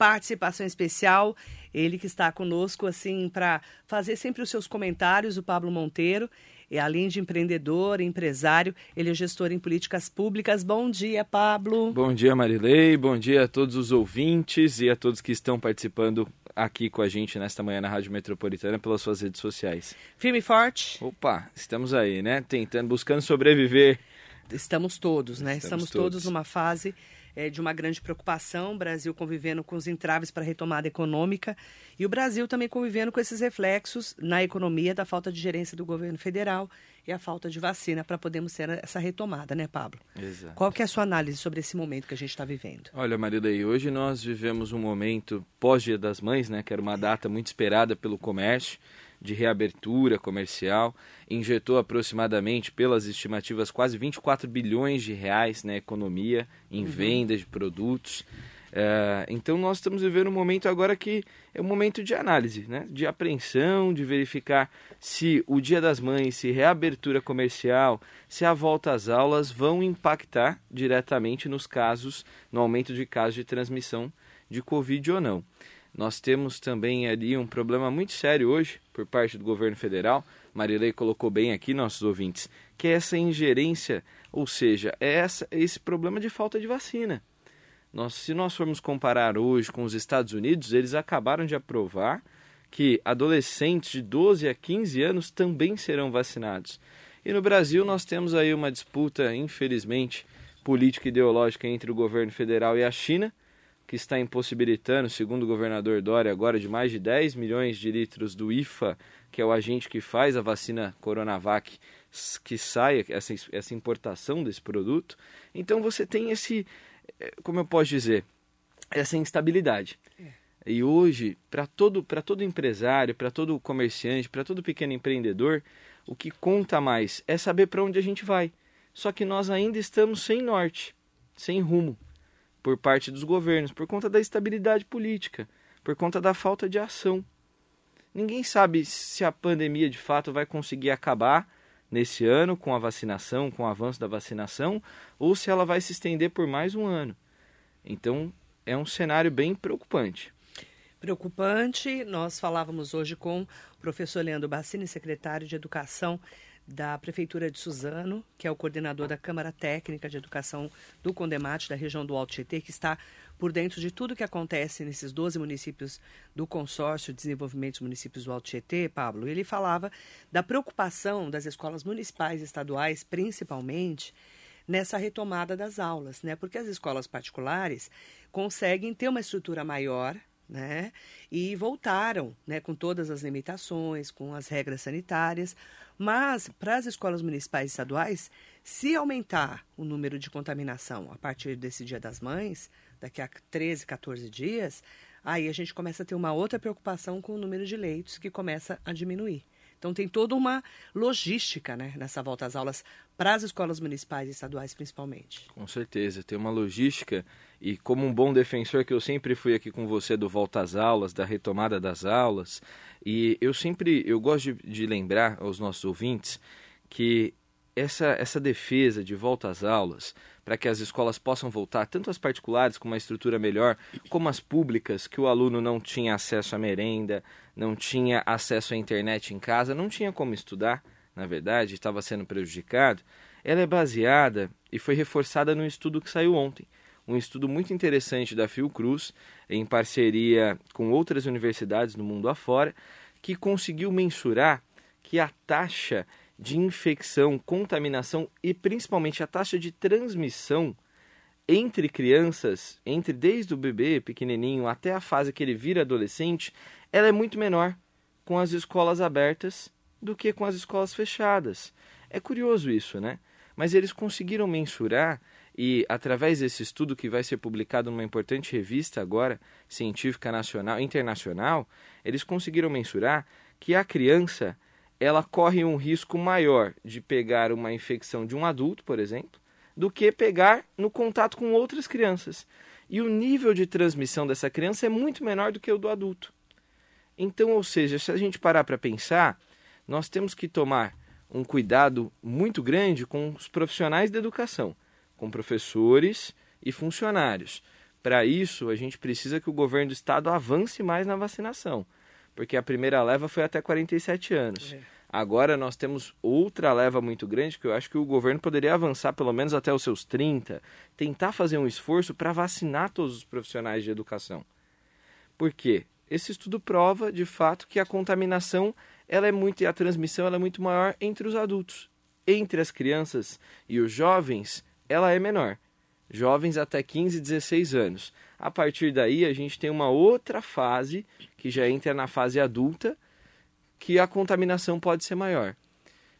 participação especial. Ele que está conosco, assim, para fazer sempre os seus comentários, o Pablo Monteiro. E além de empreendedor, empresário, ele é gestor em políticas públicas. Bom dia, Pablo. Bom dia, Marilei. Bom dia a todos os ouvintes e a todos que estão participando aqui com a gente nesta manhã na Rádio Metropolitana pelas suas redes sociais. Firme e forte. Opa, estamos aí, né? Tentando, buscando sobreviver. Estamos todos, né? Estamos, estamos todos. todos numa fase é, de uma grande preocupação, o Brasil convivendo com os entraves para a retomada econômica e o Brasil também convivendo com esses reflexos na economia da falta de gerência do governo federal e a falta de vacina para podermos ter essa retomada, né, Pablo? Exato. Qual que é a sua análise sobre esse momento que a gente está vivendo? Olha, Marilei, hoje nós vivemos um momento pós-Dia das Mães, né, que era uma data muito esperada pelo comércio, de reabertura comercial, injetou aproximadamente, pelas estimativas, quase 24 bilhões de reais na economia, em uhum. venda de produtos. É, então nós estamos vivendo um momento agora que é um momento de análise, né? de apreensão, de verificar se o Dia das Mães, se reabertura comercial, se a volta às aulas vão impactar diretamente nos casos, no aumento de casos de transmissão de Covid ou não. Nós temos também ali um problema muito sério hoje por parte do governo federal. Marilei colocou bem aqui, nossos ouvintes, que é essa ingerência, ou seja, é essa, esse problema de falta de vacina. Nós, se nós formos comparar hoje com os Estados Unidos, eles acabaram de aprovar que adolescentes de 12 a 15 anos também serão vacinados. E no Brasil nós temos aí uma disputa, infelizmente, política e ideológica entre o governo federal e a China, que está impossibilitando, segundo o governador Dória, agora de mais de 10 milhões de litros do IFA, que é o agente que faz a vacina Coronavac, que saia essa, essa importação desse produto. Então você tem esse, eh, como eu posso dizer, essa instabilidade. É. E hoje, para todo, todo empresário, para todo comerciante, para todo pequeno empreendedor, o que conta mais é saber para onde a gente vai. Só que nós ainda estamos sem norte, sem rumo por parte dos governos, por conta da estabilidade política, por conta da falta de ação. Ninguém sabe se a pandemia de fato vai conseguir acabar nesse ano com a vacinação, com o avanço da vacinação, ou se ela vai se estender por mais um ano. Então, é um cenário bem preocupante. Preocupante. Nós falávamos hoje com o professor Leandro Bassini, secretário de Educação da Prefeitura de Suzano, que é o coordenador da Câmara Técnica de Educação do Condemate, da região do Alto Tietê, que está por dentro de tudo que acontece nesses 12 municípios do consórcio de desenvolvimento dos municípios do Alto Tietê, Pablo. Ele falava da preocupação das escolas municipais e estaduais, principalmente, nessa retomada das aulas, né? Porque as escolas particulares conseguem ter uma estrutura maior, né? E voltaram, né, com todas as limitações, com as regras sanitárias, mas para as escolas municipais e estaduais, se aumentar o número de contaminação a partir desse Dia das Mães, daqui a 13, 14 dias, aí a gente começa a ter uma outra preocupação com o número de leitos que começa a diminuir. Então tem toda uma logística né, nessa volta às aulas para as escolas municipais e estaduais principalmente. Com certeza, tem uma logística e como um bom defensor que eu sempre fui aqui com você do volta às aulas, da retomada das aulas, e eu sempre eu gosto de, de lembrar aos nossos ouvintes que essa, essa defesa de volta às aulas, para que as escolas possam voltar, tanto as particulares com uma estrutura melhor, como as públicas, que o aluno não tinha acesso à merenda, não tinha acesso à internet em casa, não tinha como estudar, na verdade, estava sendo prejudicado, ela é baseada e foi reforçada no estudo que saiu ontem. Um estudo muito interessante da Fiocruz, em parceria com outras universidades no mundo afora, que conseguiu mensurar que a taxa de infecção, contaminação e principalmente a taxa de transmissão entre crianças, entre desde o bebê pequenininho até a fase que ele vira adolescente, ela é muito menor com as escolas abertas do que com as escolas fechadas. É curioso isso, né? Mas eles conseguiram mensurar e através desse estudo que vai ser publicado numa importante revista agora, científica nacional, internacional, eles conseguiram mensurar que a criança ela corre um risco maior de pegar uma infecção de um adulto, por exemplo, do que pegar no contato com outras crianças. E o nível de transmissão dessa criança é muito menor do que o do adulto. Então, ou seja, se a gente parar para pensar, nós temos que tomar um cuidado muito grande com os profissionais da educação, com professores e funcionários, Para isso, a gente precisa que o governo do estado avance mais na vacinação, porque a primeira leva foi até 47 anos. É. Agora nós temos outra leva muito grande que eu acho que o governo poderia avançar pelo menos até os seus 30, tentar fazer um esforço para vacinar todos os profissionais de educação. Por quê? Esse estudo prova, de fato, que a contaminação ela é muito e a transmissão ela é muito maior entre os adultos. Entre as crianças e os jovens, ela é menor. Jovens até 15, 16 anos. A partir daí, a gente tem uma outra fase que já entra na fase adulta, que a contaminação pode ser maior.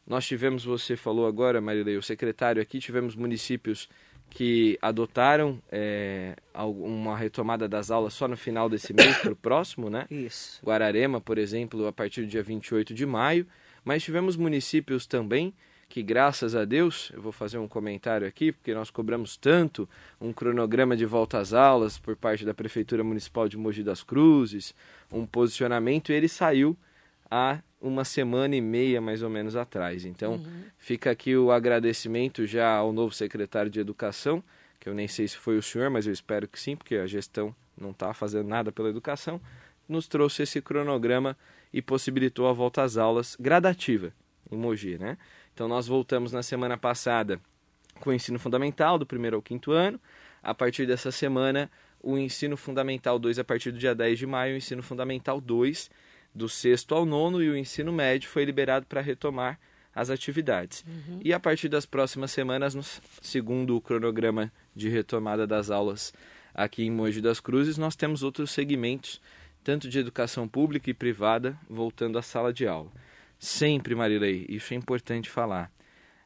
Nós tivemos, você falou agora, Marilei, o secretário aqui, tivemos municípios que adotaram é, uma retomada das aulas só no final desse mês para o próximo, né? Isso. Guararema, por exemplo, a partir do dia 28 de maio. Mas tivemos municípios também que, graças a Deus, eu vou fazer um comentário aqui, porque nós cobramos tanto um cronograma de volta às aulas por parte da Prefeitura Municipal de Mogi das Cruzes, um posicionamento, e ele saiu há uma semana e meia mais ou menos atrás. Então, uhum. fica aqui o agradecimento já ao novo secretário de Educação, que eu nem sei se foi o senhor, mas eu espero que sim, porque a gestão não está fazendo nada pela educação, nos trouxe esse cronograma e possibilitou a volta às aulas gradativa em Mogi, né? Então, nós voltamos na semana passada com o ensino fundamental, do primeiro ao quinto ano. A partir dessa semana, o ensino fundamental 2 a partir do dia 10 de maio, o ensino fundamental 2 do sexto ao nono e o ensino médio foi liberado para retomar as atividades. Uhum. E a partir das próximas semanas, no, segundo o cronograma de retomada das aulas aqui em Mogi das Cruzes, nós temos outros segmentos, tanto de educação pública e privada, voltando à sala de aula. Sempre, Marilei, isso é importante falar.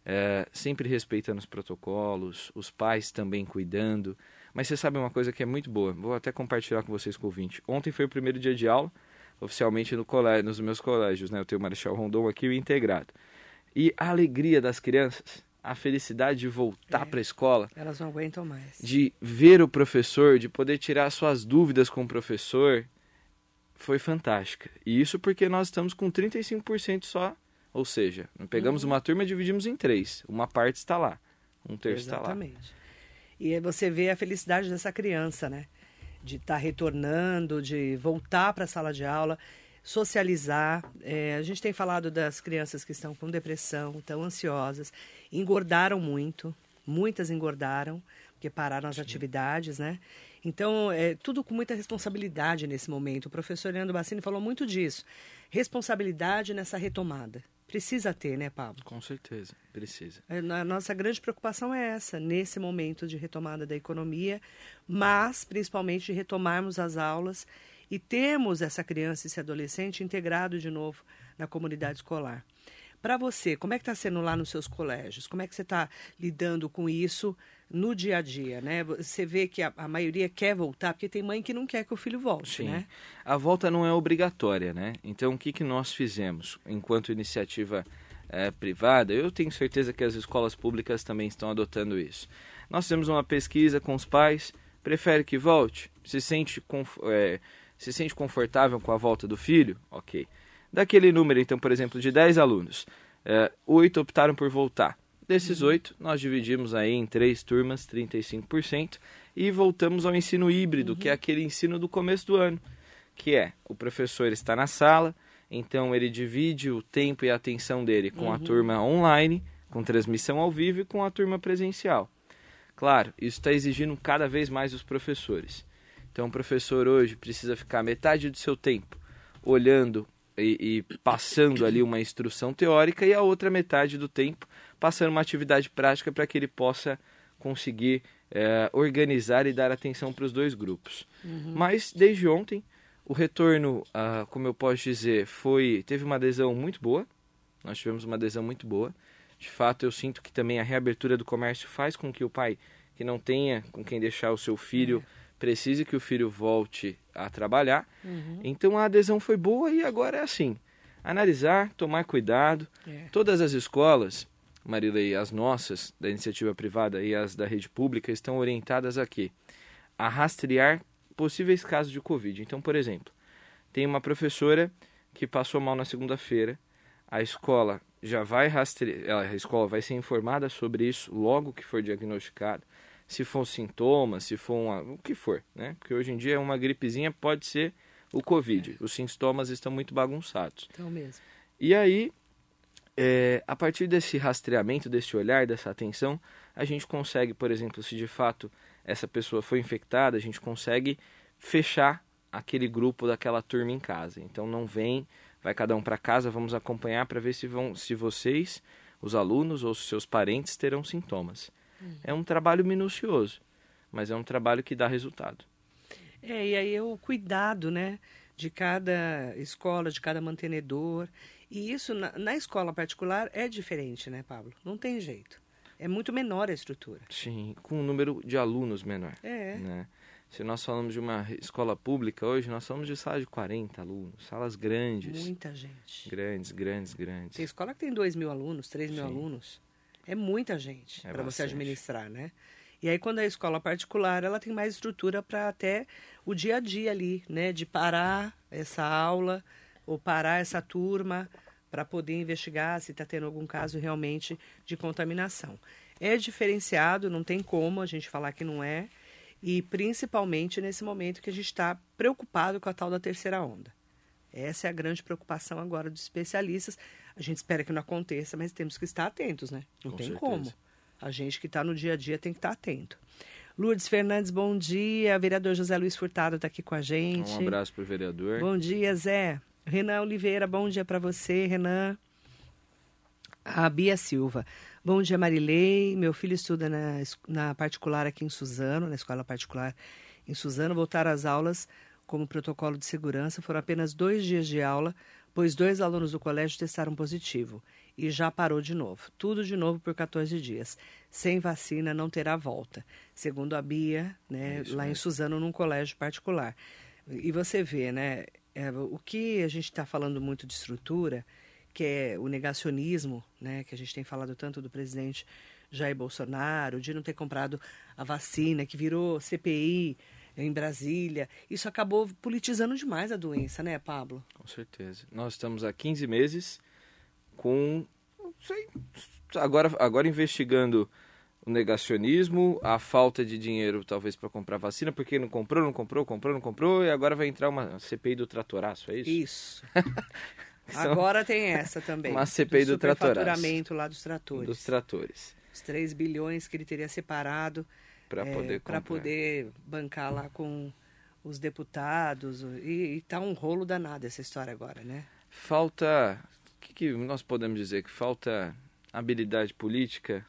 É, sempre respeitando os protocolos, os pais também cuidando. Mas você sabe uma coisa que é muito boa, vou até compartilhar com vocês com o ouvinte. Ontem foi o primeiro dia de aula, oficialmente no colégio, nos meus colégios, né? Eu tenho o Marechal Rondon aqui o Integrado. E a alegria das crianças, a felicidade de voltar é, para a escola. Elas não aguentam mais. De ver o professor, de poder tirar suas dúvidas com o professor, foi fantástica. E isso porque nós estamos com 35% só, ou seja, pegamos uhum. uma turma e dividimos em três. Uma parte está lá, um terço está lá. Exatamente. E aí você vê a felicidade dessa criança, né? De estar tá retornando, de voltar para a sala de aula, socializar. É, a gente tem falado das crianças que estão com depressão, estão ansiosas, engordaram muito, muitas engordaram, porque pararam as Sim. atividades, né? Então, é tudo com muita responsabilidade nesse momento. O professor Leandro Bassini falou muito disso. Responsabilidade nessa retomada. Precisa ter, né, Pablo? Com certeza, precisa. É, a nossa grande preocupação é essa, nesse momento de retomada da economia, mas principalmente de retomarmos as aulas e termos essa criança e esse adolescente integrado de novo na comunidade escolar. Para você, como é que está sendo lá nos seus colégios? Como é que você está lidando com isso no dia a dia, né? Você vê que a, a, maioria quer voltar, porque tem mãe que não quer que o filho volte, Sim. né? A volta não é obrigatória, né? Então, o que, que nós fizemos enquanto iniciativa é, privada? Eu tenho certeza que as escolas públicas também estão adotando isso. Nós temos uma pesquisa com os pais, prefere que volte? Se sente, é, se sente confortável com a volta do filho? Ok. Daquele número, então, por exemplo, de 10 alunos, é, 8 optaram por voltar. Desses uhum. oito, nós dividimos aí em três turmas, 35%, e voltamos ao ensino híbrido, uhum. que é aquele ensino do começo do ano, que é o professor está na sala, então ele divide o tempo e a atenção dele com uhum. a turma online, com transmissão ao vivo e com a turma presencial. Claro, isso está exigindo cada vez mais os professores. Então, o professor hoje precisa ficar metade do seu tempo olhando e, e, passando ali uma instrução teórica e a outra metade do tempo passando uma atividade prática para que ele possa conseguir é, organizar e dar atenção para os dois grupos. Uhum. Mas desde ontem o retorno, ah, como eu posso dizer, foi teve uma adesão muito boa. Nós tivemos uma adesão muito boa. De fato, eu sinto que também a reabertura do comércio faz com que o pai que não tenha com quem deixar o seu filho é precise que o filho volte a trabalhar. Uhum. Então a adesão foi boa e agora é assim: analisar, tomar cuidado. É. Todas as escolas, Marilei, as nossas da iniciativa privada e as da rede pública estão orientadas aqui a rastrear possíveis casos de Covid. Então, por exemplo, tem uma professora que passou mal na segunda-feira, a escola já vai rastrear, a escola vai ser informada sobre isso logo que for diagnosticado se for sintoma, se for uma, o que for, né? Porque hoje em dia uma gripezinha pode ser o Covid. É. Os sintomas estão muito bagunçados. Então mesmo. E aí, é, a partir desse rastreamento, desse olhar, dessa atenção, a gente consegue, por exemplo, se de fato essa pessoa foi infectada, a gente consegue fechar aquele grupo daquela turma em casa. Então não vem, vai cada um para casa, vamos acompanhar para ver se vão, se vocês, os alunos ou seus parentes terão sintomas. Hum. É um trabalho minucioso, mas é um trabalho que dá resultado. É, e aí é o cuidado, né, de cada escola, de cada mantenedor. E isso na, na escola particular é diferente, né, Pablo? Não tem jeito. É muito menor a estrutura. Sim, com um número de alunos menor. É. Né? Se nós falamos de uma escola pública hoje, nós falamos de salas de 40 alunos, salas grandes. Muita gente. Grandes, grandes, grandes. Tem escola que tem 2 mil alunos, 3 mil Sim. alunos. É muita gente é para você administrar, né? E aí, quando é escola particular, ela tem mais estrutura para até o dia a dia ali, né? De parar essa aula ou parar essa turma para poder investigar se está tendo algum caso realmente de contaminação. É diferenciado, não tem como a gente falar que não é, e principalmente nesse momento que a gente está preocupado com a tal da terceira onda. Essa é a grande preocupação agora dos especialistas. A gente espera que não aconteça, mas temos que estar atentos, né? Não com tem certeza. como. A gente que está no dia a dia tem que estar atento. Lourdes Fernandes, bom dia. Vereador José Luiz Furtado está aqui com a gente. Um abraço para o vereador. Bom dia, Zé. Renan Oliveira, bom dia para você, Renan. A Bia Silva. Bom dia, Marilei. Meu filho estuda na, na particular aqui em Suzano, na escola particular em Suzano. Voltar às aulas como protocolo de segurança. Foram apenas dois dias de aula, pois dois alunos do colégio testaram positivo. E já parou de novo. Tudo de novo por 14 dias. Sem vacina não terá volta. Segundo a Bia, né, é lá mesmo. em Suzano, num colégio particular. E você vê, né? É, o que a gente está falando muito de estrutura, que é o negacionismo, né, que a gente tem falado tanto do presidente Jair Bolsonaro, de não ter comprado a vacina, que virou CPI em Brasília, isso acabou politizando demais a doença, né, Pablo? Com certeza. Nós estamos há 15 meses com, não sei, agora, agora investigando o negacionismo, a falta de dinheiro talvez para comprar vacina, porque não comprou, não comprou, comprou, não comprou, e agora vai entrar uma CPI do tratoraço, é isso? Isso. agora tem essa também. Uma CPI do, do tratoraço. lá dos tratores. Dos tratores. Os 3 bilhões que ele teria separado para é, poder, poder bancar lá com os deputados. E, e tá um rolo danado essa história agora, né? Falta. O que, que nós podemos dizer? Que falta habilidade política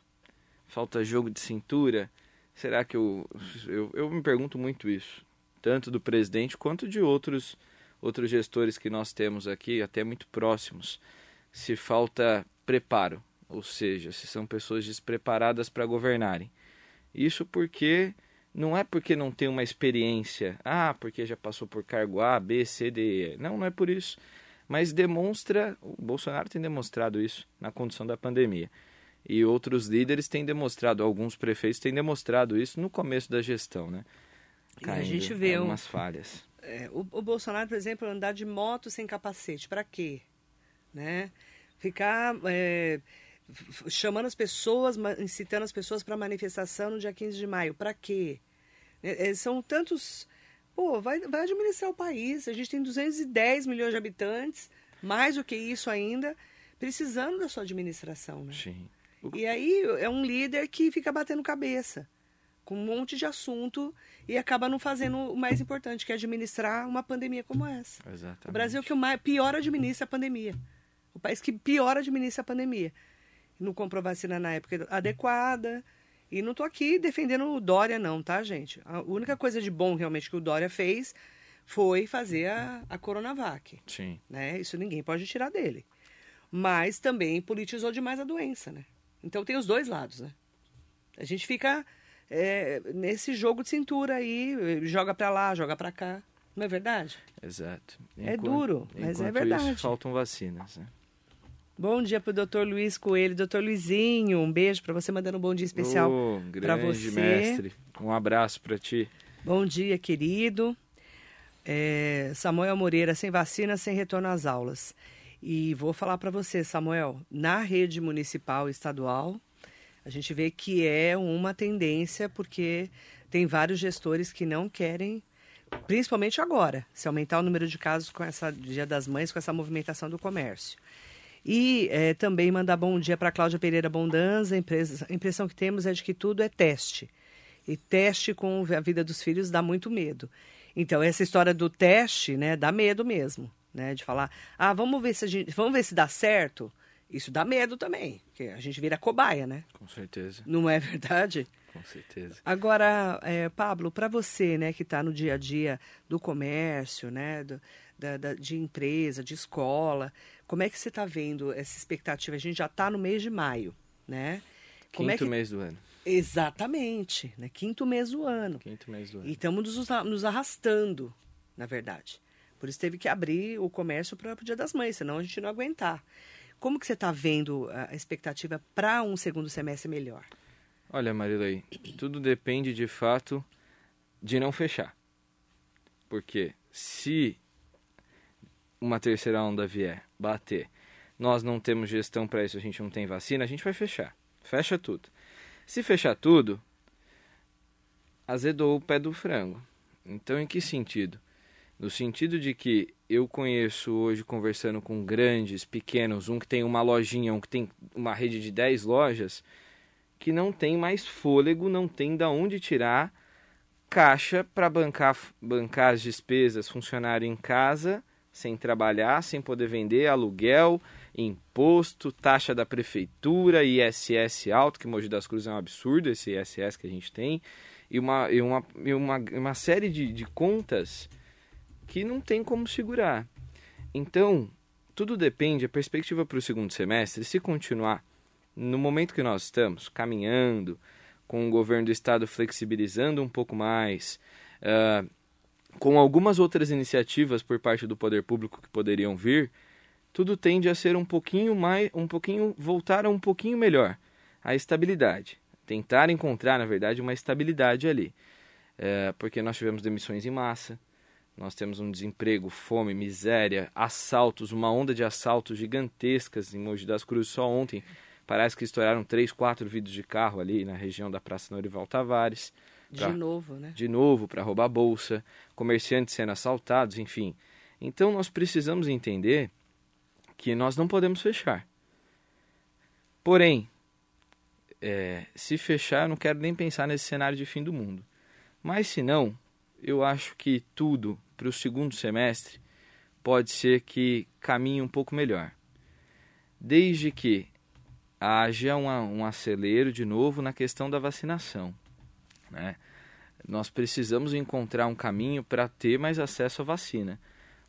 falta jogo de cintura? Será que eu, eu, eu me pergunto muito isso, tanto do presidente quanto de outros outros gestores que nós temos aqui, até muito próximos, se falta preparo, ou seja, se são pessoas despreparadas para governarem. Isso porque não é porque não tem uma experiência, ah, porque já passou por cargo A, B, C, D, E. Não, não é por isso. Mas demonstra, o Bolsonaro tem demonstrado isso na condição da pandemia. E outros líderes têm demonstrado, alguns prefeitos têm demonstrado isso no começo da gestão, né? Caindo a gente vê algumas um, falhas. É, o, o, Bolsonaro, por exemplo, andar de moto sem capacete, para quê? Né? Ficar é, chamando as pessoas, incitando as pessoas para manifestação no dia 15 de maio, para quê? É, é, são tantos. Pô, vai, vai administrar o país. A gente tem 210 milhões de habitantes, mais do que isso ainda, precisando da sua administração, né? Sim. E aí é um líder que fica batendo cabeça com um monte de assunto e acaba não fazendo o mais importante, que é administrar uma pandemia como essa. Exatamente. O Brasil é que o mais, pior administra a pandemia. O país que pior administra a pandemia. Não comprou vacina na época adequada. E não estou aqui defendendo o Dória, não, tá, gente? A única coisa de bom realmente que o Dória fez foi fazer a, a Coronavac. Sim. Né? Isso ninguém pode tirar dele. Mas também politizou demais a doença, né? Então tem os dois lados, né? A gente fica é, nesse jogo de cintura aí, joga para lá, joga para cá. Não é verdade? Exato. Enquanto, é duro, mas é verdade. Isso, faltam vacinas, né? Bom dia para o doutor Luiz Coelho. Doutor Luizinho, um beijo para você, mandando um bom dia especial oh, para você. mestre. Um abraço para ti. Bom dia, querido. É, Samuel Moreira, sem vacina, sem retorno às aulas. E vou falar para você, Samuel, na rede municipal e estadual, A gente vê que é uma tendência porque tem vários gestores que não querem, principalmente agora, se aumentar o número de casos com essa Dia das Mães, com essa movimentação do comércio. E é, também mandar bom dia para Cláudia Pereira Bondanza. A impressão que temos é de que tudo é teste. E teste com a vida dos filhos dá muito medo. Então, essa história do teste, né, dá medo mesmo, né? De falar, ah, vamos ver se, gente, vamos ver se dá certo. Isso dá medo também, porque a gente vira cobaia, né? Com certeza. Não é verdade? Com certeza. Agora, é, Pablo, para você, né, que está no dia a dia do comércio, né, do, da, da, de empresa, de escola, como é que você está vendo essa expectativa? A gente já está no mês de maio, né? Como é Quinto é que... mês do ano. Exatamente, né? Quinto mês do ano. Quinto mês do ano. E estamos nos, nos arrastando, na verdade. Por isso teve que abrir o comércio para o Dia das Mães, senão a gente não aguentar. Como que você está vendo a expectativa para um segundo semestre melhor? Olha, Marilei, tudo depende de fato de não fechar. Porque se uma terceira onda vier, bater, nós não temos gestão para isso, a gente não tem vacina, a gente vai fechar. Fecha tudo. Se fechar tudo, azedou o pé do frango. Então, em que sentido? No sentido de que eu conheço hoje, conversando com grandes, pequenos, um que tem uma lojinha, um que tem uma rede de 10 lojas, que não tem mais fôlego, não tem da onde tirar caixa para bancar, bancar as despesas, funcionário em casa, sem trabalhar, sem poder vender, aluguel, imposto, taxa da prefeitura, ISS alto, que Mogi das Cruzes é um absurdo esse ISS que a gente tem, e uma, e uma, e uma, uma série de, de contas que não tem como segurar. Então, tudo depende, a perspectiva para o segundo semestre, se continuar no momento que nós estamos, caminhando, com o governo do estado flexibilizando um pouco mais, uh, com algumas outras iniciativas por parte do poder público que poderiam vir, tudo tende a ser um pouquinho mais, um pouquinho, voltar a um pouquinho melhor, a estabilidade. Tentar encontrar, na verdade, uma estabilidade ali. É, porque nós tivemos demissões em massa, nós temos um desemprego, fome, miséria, assaltos, uma onda de assaltos gigantescas em Mogi das Cruzes só ontem. Parece que estouraram três, quatro vidros de carro ali na região da Praça Norival Tavares. Pra, de novo, né? De novo, para roubar bolsa, comerciantes sendo assaltados, enfim. Então nós precisamos entender que nós não podemos fechar. Porém, é, se fechar, eu não quero nem pensar nesse cenário de fim do mundo. Mas se não, eu acho que tudo para o segundo semestre pode ser que caminhe um pouco melhor. Desde que haja um, um acelero de novo na questão da vacinação. Né? Nós precisamos encontrar um caminho para ter mais acesso à vacina.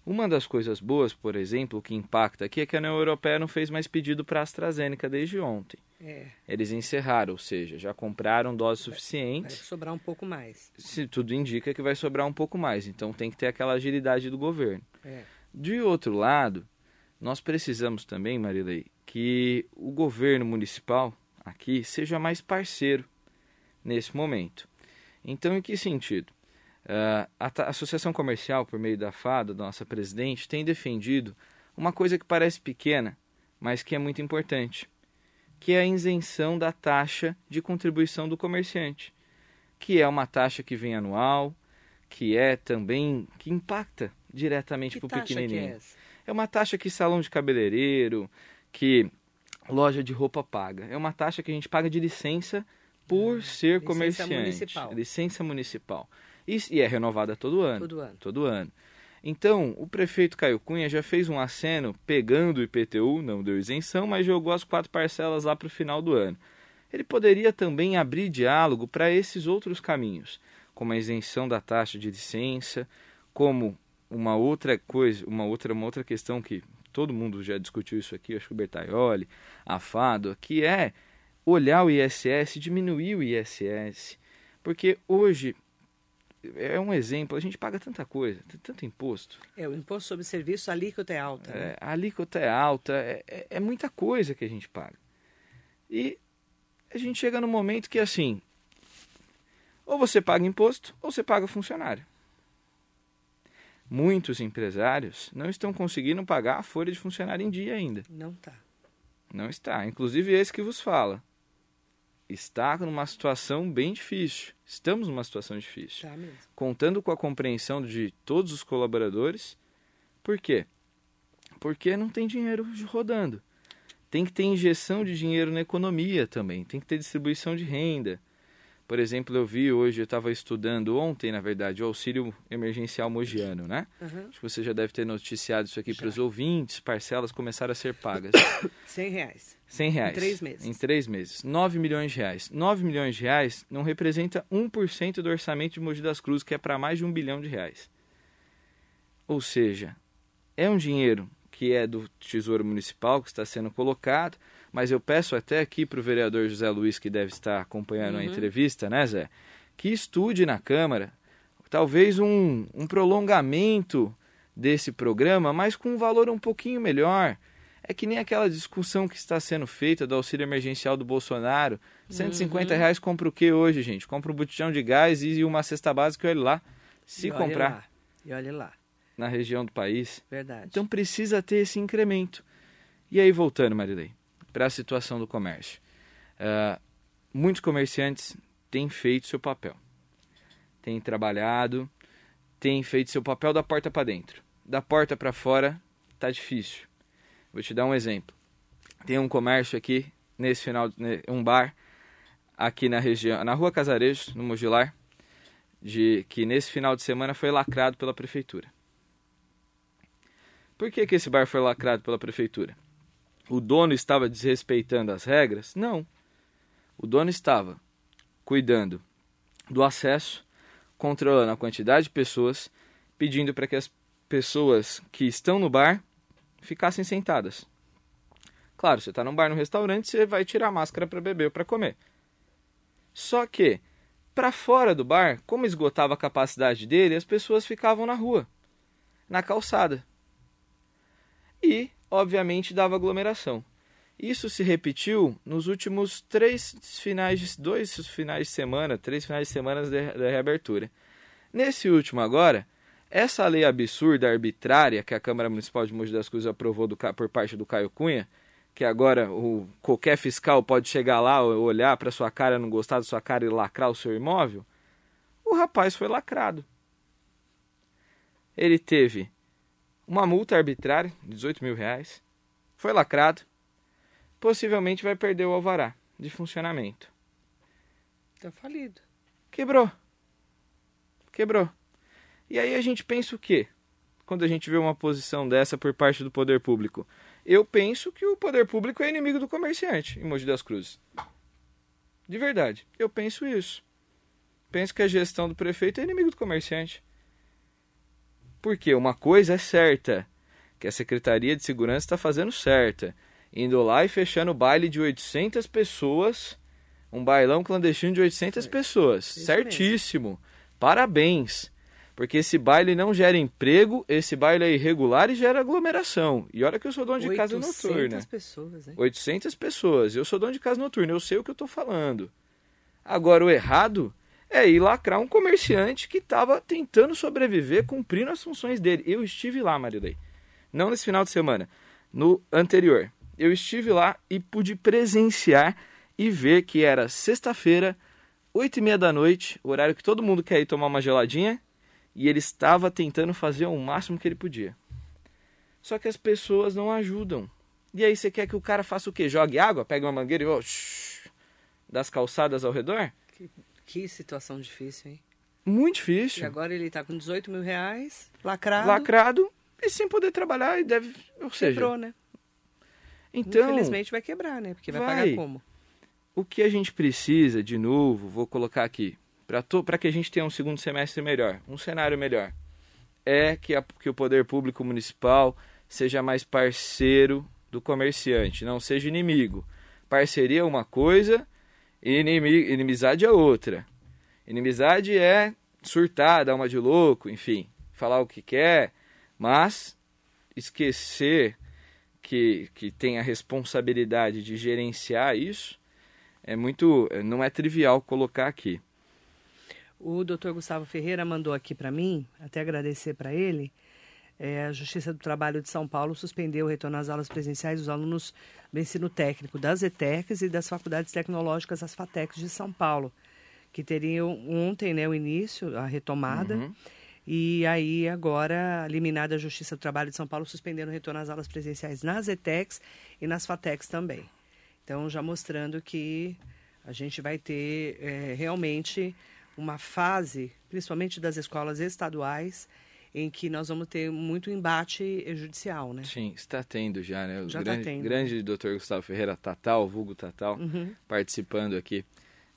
Uma das coisas boas, por exemplo, que impacta aqui é que a União Europeia não fez mais pedido para a AstraZeneca desde ontem. É. Eles encerraram, ou seja, já compraram doses suficientes. Vai sobrar um pouco mais. Se tudo indica que vai sobrar um pouco mais, então tem que ter aquela agilidade do governo. É. De outro lado, nós precisamos também, Marilei, que o governo municipal aqui seja mais parceiro nesse momento. Então, em que sentido? Uh, a, a, Associação Comercial, por meio da FADA, da nossa presidente, tem defendido uma coisa que parece pequena, mas que é muito importante, que é a isenção da taxa de contribuição do comerciante, que é uma taxa que vem anual, que é também que impacta diretamente para o pequenininho. É, é uma taxa que salão de cabeleireiro, que loja de roupa paga. É uma taxa que a gente paga de licença por ah, ser licença comerciante. Municipal. Licença municipal. E, e é renovada todo ano. Todo ano. Todo ano. Então, o prefeito Caio Cunha já fez um aceno pegando o IPTU, não deu isenção, mas jogou as quatro parcelas lá para o final do ano. Ele poderia também abrir diálogo para esses outros caminhos, como a isenção da taxa de licença, como uma outra coisa, uma outra, uma outra questão que todo mundo já discutiu isso aqui, acho que o Bertaioli, a Fado, que é olhar o ISS, diminuir o ISS, porque hoje é um exemplo, a gente paga tanta coisa, tanto imposto. É, o imposto sobre serviço, a alíquota é alta. Né? É, a alíquota é alta, é, é, é, muita coisa que a gente paga. E a gente chega no momento que, assim, ou você paga imposto, ou você paga funcionário. Muitos empresários não estão conseguindo pagar a folha de funcionário em dia ainda. Não está. Não está. Inclusive esse que vos fala. Está numa situação bem difícil. Estamos numa situação difícil. Tá mesmo. Contando com a compreensão de todos os colaboradores. Por quê? Porque não tem dinheiro rodando. Tem que ter injeção de dinheiro na economia também. Tem que ter distribuição de renda. Por exemplo, eu vi hoje, eu estava estudando ontem, na verdade, o auxílio emergencial mogiano, né? Uhum. Acho que você já deve ter noticiado isso aqui para os ouvintes. Parcelas começaram a ser pagas. 100 reais. 100 reais. Em três meses. Em três meses. 9 milhões de reais. 9 milhões de reais não representa 1% do orçamento de Mogi das Cruzes, que é para mais de um bilhão de reais. Ou seja, é um dinheiro que é do Tesouro Municipal que está sendo colocado, mas eu peço até aqui para o vereador José Luiz, que deve estar acompanhando Uhum. a entrevista, né, Zé? Que estude na Câmara talvez um, um prolongamento desse programa, mas com um valor um pouquinho melhor. É que nem aquela discussão que está sendo feita do auxílio emergencial do Bolsonaro. 150 Uhum. reais compra o que hoje, gente? Compra um botijão de gás e uma cesta básica, olha lá. Se E comprar lá. E olha lá. na região do país. Verdade. Então precisa ter esse incremento. E aí, voltando, Marilei, para a situação do comércio. Ah, muitos comerciantes têm feito seu papel. Têm trabalhado, têm feito seu papel da porta para dentro. Da porta para fora, tá difícil. Vou te dar um exemplo. Tem um comércio aqui, nesse final, um bar, aqui na região, na rua Casarejos, no Mogilar, de, que nesse final de semana foi lacrado pela prefeitura. Por que, que esse bar foi lacrado pela prefeitura? O dono estava desrespeitando as regras? Não. O dono estava cuidando do acesso, controlando a quantidade de pessoas, pedindo para que as pessoas que estão no bar ficassem sentadas. Claro, você está num bar, num restaurante, você vai tirar a máscara para beber ou para comer. Só que, para fora do bar, como esgotava a capacidade dele, as pessoas ficavam na rua, na calçada. E, obviamente, dava aglomeração. Isso se repetiu nos últimos três finais, dois finais de semana, três finais de semana da reabertura. Nesse último agora, essa lei absurda, arbitrária, que a Câmara Municipal de Mogi das Cruzes aprovou do, por parte do Caio Cunha, que agora o, qualquer fiscal pode chegar lá, olhar para sua cara, não gostar da sua cara e lacrar o seu imóvel, o rapaz foi lacrado. Ele teve uma multa arbitrária de 18 mil reais, foi lacrado, possivelmente vai perder o alvará de funcionamento. Tá falido. Quebrou. Quebrou. E aí a gente pensa o quê? Quando a gente vê uma posição dessa por parte do poder público? Eu penso que o poder público é inimigo do comerciante em Mogi das Cruzes. De verdade. Eu penso isso. Penso que a gestão do prefeito é inimigo do comerciante. Porque uma coisa é certa, que a Secretaria de Segurança está fazendo certa. Indo lá e fechando o baile de 800 pessoas, um bailão clandestino de 800 pessoas. Isso Certíssimo. Parabéns. Porque esse baile não gera emprego, esse baile é irregular e gera aglomeração. E olha que eu sou dono de casa 800 noturna. pessoas, hein? 800 pessoas. Eu sou dono de casa noturna, eu sei o que eu estou falando. Agora, o errado é ir lacrar um comerciante que estava tentando sobreviver, cumprindo as funções dele. Eu estive lá, Marilei. Não nesse final de semana, no anterior. Eu estive lá e pude presenciar e ver que era sexta-feira, oito e meia da noite, horário que todo mundo quer ir tomar uma geladinha, e ele estava tentando fazer o máximo que ele podia. Só que as pessoas não ajudam. E aí você quer que o cara faça o quê? Jogue água, pegue uma mangueira e ó, shh, das calçadas ao redor? Que situação difícil, hein? Muito E difícil. agora ele tá com 18 mil reais, lacrado. Lacrado e sem poder trabalhar e deve, ou seja, Quebrou, né? então Infelizmente vai quebrar, né? Porque vai, vai. pagar como? o que a gente precisa, de novo, vou colocar aqui, para que a gente tenha um segundo semestre melhor, um cenário melhor, é que, a, que o poder público municipal seja mais parceiro do comerciante, não seja inimigo. Parceria é uma coisa, inimi, inimizade é outra. Inimizade é surtar, dar uma de louco, enfim, falar o que quer, mas esquecer que, que tem a responsabilidade de gerenciar isso é muito. não é trivial colocar aqui. O doutor Gustavo Ferreira mandou aqui para mim, até agradecer para ele, é, a Justiça do Trabalho de São Paulo suspendeu o retorno às aulas presenciais dos alunos do ensino técnico das ETECs e das faculdades tecnológicas, as FATECs de São Paulo, que teriam ontem né, o início, a retomada. Uhum. E aí, agora, eliminada a Justiça do Trabalho de São Paulo, suspendendo o retorno às aulas presenciais nas ETECs e nas FATECs também. Então, já mostrando que a gente vai ter é, realmente uma fase, principalmente das escolas estaduais, em que nós vamos ter muito embate judicial, né? Sim, está tendo já, né? O já tá grande, tá tendo. grande doutor Gustavo Ferreira Tatal, vulgo Tatal, uhum. participando aqui.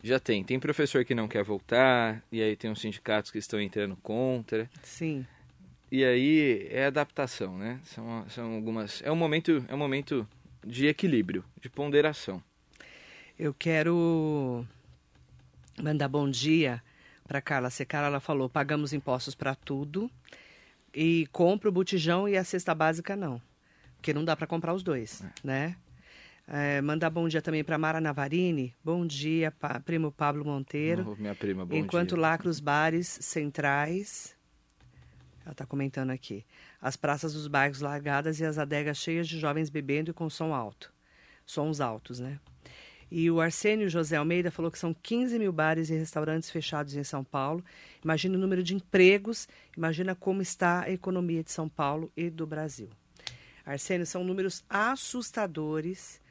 Já tem. Tem professor que não quer voltar, e aí tem os sindicatos que estão entrando contra. Sim. E aí é adaptação, né? São, são algumas. É um momento, é um momento de equilíbrio, de ponderação. Eu quero mandar bom dia para Carla Secara. Ela falou: pagamos impostos para tudo e compra o botijão e a cesta básica não, porque não dá para comprar os dois, é. né? É, mandar bom dia também para Mara Navarini. Bom dia, pa, primo Pablo Monteiro. Minha prima, bom Enquanto dia. lacra os bares centrais. Ela está comentando aqui. As praças dos bairros largadas e as adegas cheias de jovens bebendo e com som alto. Sons altos, né? E o Arsênio José Almeida falou que são 15 mil bares e restaurantes fechados em São Paulo. Imagina o número de empregos, imagina como está a economia de São Paulo e do Brasil. Arsênio, são números assustadores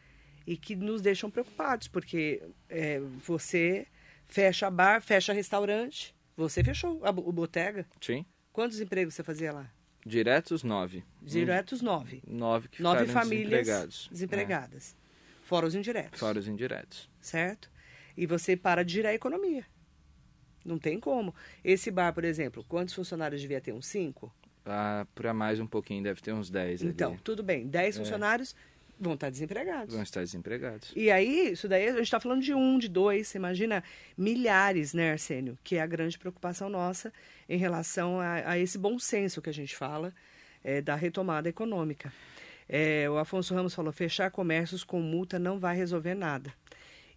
e que nos deixam preocupados, porque é, você fecha bar, fecha restaurante, você fechou a, o botega. Sim. Quantos empregos você fazia lá? Diretos, nove. Diretos, nove. Nove que Nove ficaram famílias desempregados. desempregadas. É. Fora os indiretos. Fora os indiretos. Certo? E você para de girar a economia. Não tem como. Esse bar, por exemplo, quantos funcionários devia ter? Uns cinco? Ah, para mais um pouquinho, deve ter uns dez. Então, ali. tudo bem. Dez é. funcionários vão estar desempregados. Vão estar desempregados. E aí, isso daí, a gente está falando de um, de dois, você imagina milhares, né, Arsênio? Que é a grande preocupação nossa em relação a, a esse bom senso que a gente fala é, da retomada econômica. É, o Afonso Ramos falou: fechar comércios com multa não vai resolver nada.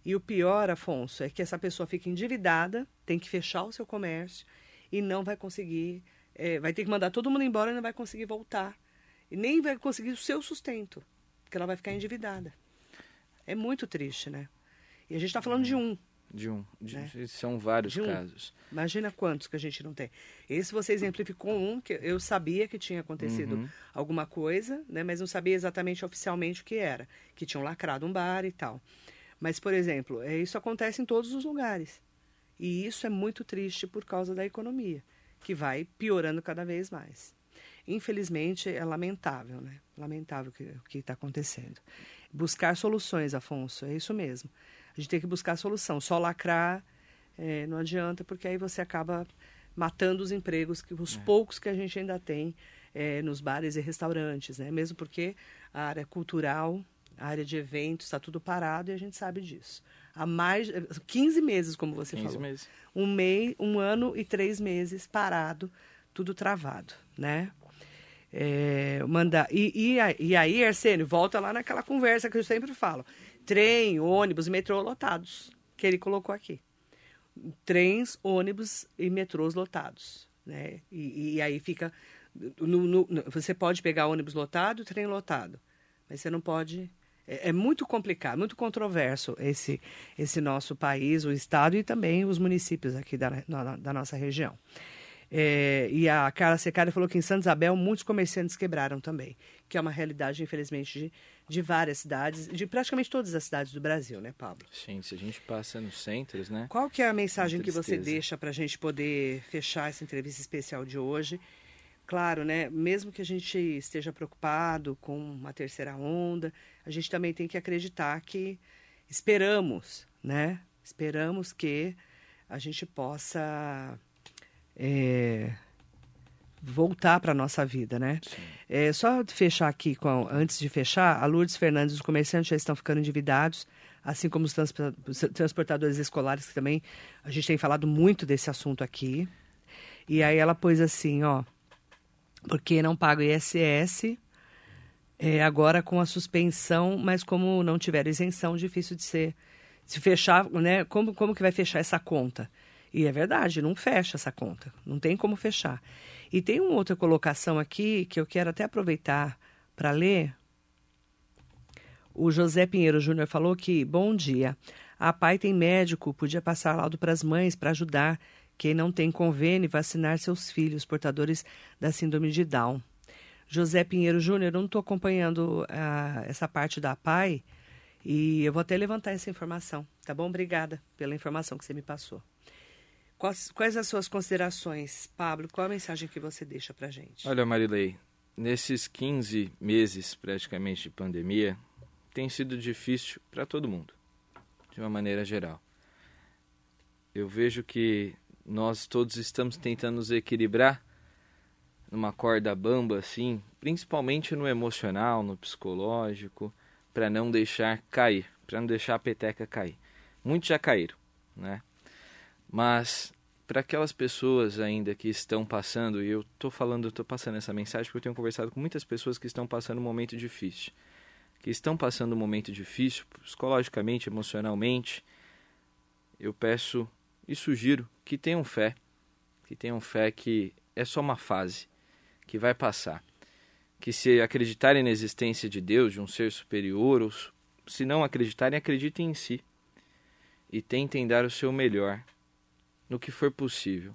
E o pior, Afonso, é que essa pessoa fica endividada, tem que fechar o seu comércio e não vai conseguir, é, vai ter que mandar todo mundo embora e não vai conseguir voltar. E nem vai conseguir o seu sustento porque ela vai ficar endividada. É muito triste, né? E a gente está falando de um. De um. De, né? São vários um. casos. Imagina quantos que a gente não tem. Esse você exemplificou um que eu sabia que tinha acontecido uhum. alguma coisa, né? Mas não sabia exatamente oficialmente o que era. Que tinham lacrado um bar e tal. Mas, por exemplo, é, isso acontece em todos os lugares. E isso é muito triste por causa da economia, que vai piorando cada vez mais infelizmente, é lamentável, né? Lamentável o que está acontecendo. Buscar soluções, Afonso, é isso mesmo. A gente tem que buscar solução. Só lacrar é, não adianta, porque aí você acaba matando os empregos, que, os é. poucos que a gente ainda tem é, nos bares e restaurantes, né? Mesmo porque a área cultural, a área de eventos, está tudo parado e a gente sabe disso. Há mais 15 meses, como você 15 falou. Meses. Um mês, um ano e três meses parado, tudo travado, né? É, mandar. E, e, e aí, Arsênio, volta lá naquela conversa que eu sempre falo: trem, ônibus, metrô lotados, que ele colocou aqui. Trens, ônibus e metrôs lotados. Né? E, e aí fica. No, no, você pode pegar ônibus lotado, trem lotado, mas você não pode. É, é muito complicado, muito controverso esse, esse nosso país, o estado e também os municípios aqui da, na, da nossa região. É, e a Carla Secada falou que em Santa Isabel muitos comerciantes quebraram também, que é uma realidade, infelizmente, de, de várias cidades, de praticamente todas as cidades do Brasil, né, Pablo? Sim, se a gente passa nos centros, né? Qual que é a mensagem que você deixa para a gente poder fechar essa entrevista especial de hoje? Claro, né? Mesmo que a gente esteja preocupado com uma terceira onda, a gente também tem que acreditar que esperamos, né? Esperamos que a gente possa é, voltar para a nossa vida, né? É, só fechar aqui, com, antes de fechar, a Lourdes Fernandes, os comerciantes já estão ficando endividados, assim como os transportadores escolares, que também a gente tem falado muito desse assunto aqui. E aí ela pôs assim, ó, porque não paga o ISS, é, agora com a suspensão, mas como não tiver isenção, difícil de ser, se fechar, né? Como, como que vai fechar essa conta? E é verdade, não fecha essa conta, não tem como fechar. E tem uma outra colocação aqui que eu quero até aproveitar para ler. O José Pinheiro Júnior falou que, bom dia, a pai tem médico, podia passar laudo para as mães para ajudar quem não tem convênio vacinar seus filhos portadores da síndrome de Down. José Pinheiro Júnior, eu não estou acompanhando uh, essa parte da PAI e eu vou até levantar essa informação, tá bom? Obrigada pela informação que você me passou. Quais, quais as suas considerações, Pablo? Qual a mensagem que você deixa para gente? Olha, Marilei, nesses 15 meses praticamente de pandemia, tem sido difícil para todo mundo, de uma maneira geral. Eu vejo que nós todos estamos tentando nos equilibrar numa corda bamba assim, principalmente no emocional, no psicológico, para não deixar cair, para não deixar a peteca cair. Muitos já caíram, né? Mas para aquelas pessoas ainda que estão passando, e eu estou falando, estou passando essa mensagem porque eu tenho conversado com muitas pessoas que estão passando um momento difícil, que estão passando um momento difícil psicologicamente, emocionalmente. Eu peço e sugiro que tenham fé, que tenham fé que é só uma fase, que vai passar. Que se acreditarem na existência de Deus, de um ser superior, ou se não acreditarem, acreditem em si. E tentem dar o seu melhor no que for possível.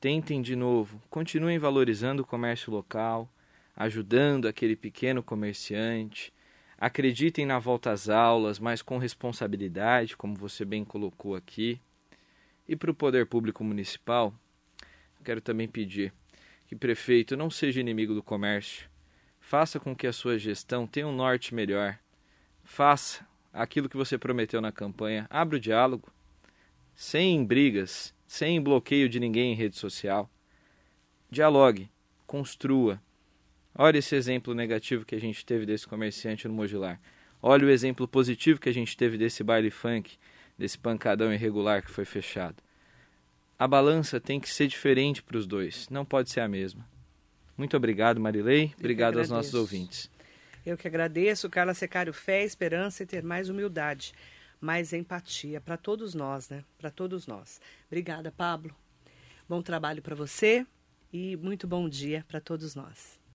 Tentem de novo, continuem valorizando o comércio local, ajudando aquele pequeno comerciante. Acreditem na volta às aulas, mas com responsabilidade, como você bem colocou aqui. E para o poder público municipal, quero também pedir que prefeito não seja inimigo do comércio. Faça com que a sua gestão tenha um norte melhor. Faça aquilo que você prometeu na campanha. Abra o diálogo, sem brigas, sem bloqueio de ninguém em rede social. Dialogue, construa. Olha esse exemplo negativo que a gente teve desse comerciante no Mogilar. Olha o exemplo positivo que a gente teve desse baile funk desse pancadão irregular que foi fechado. A balança tem que ser diferente para os dois, não pode ser a mesma. Muito obrigado, Marilei. Obrigado aos nossos ouvintes. Eu que agradeço, Carla Secário, fé, esperança e ter mais humildade, mais empatia para todos nós, né? Para todos nós. Obrigada, Pablo. Bom trabalho para você e muito bom dia para todos nós.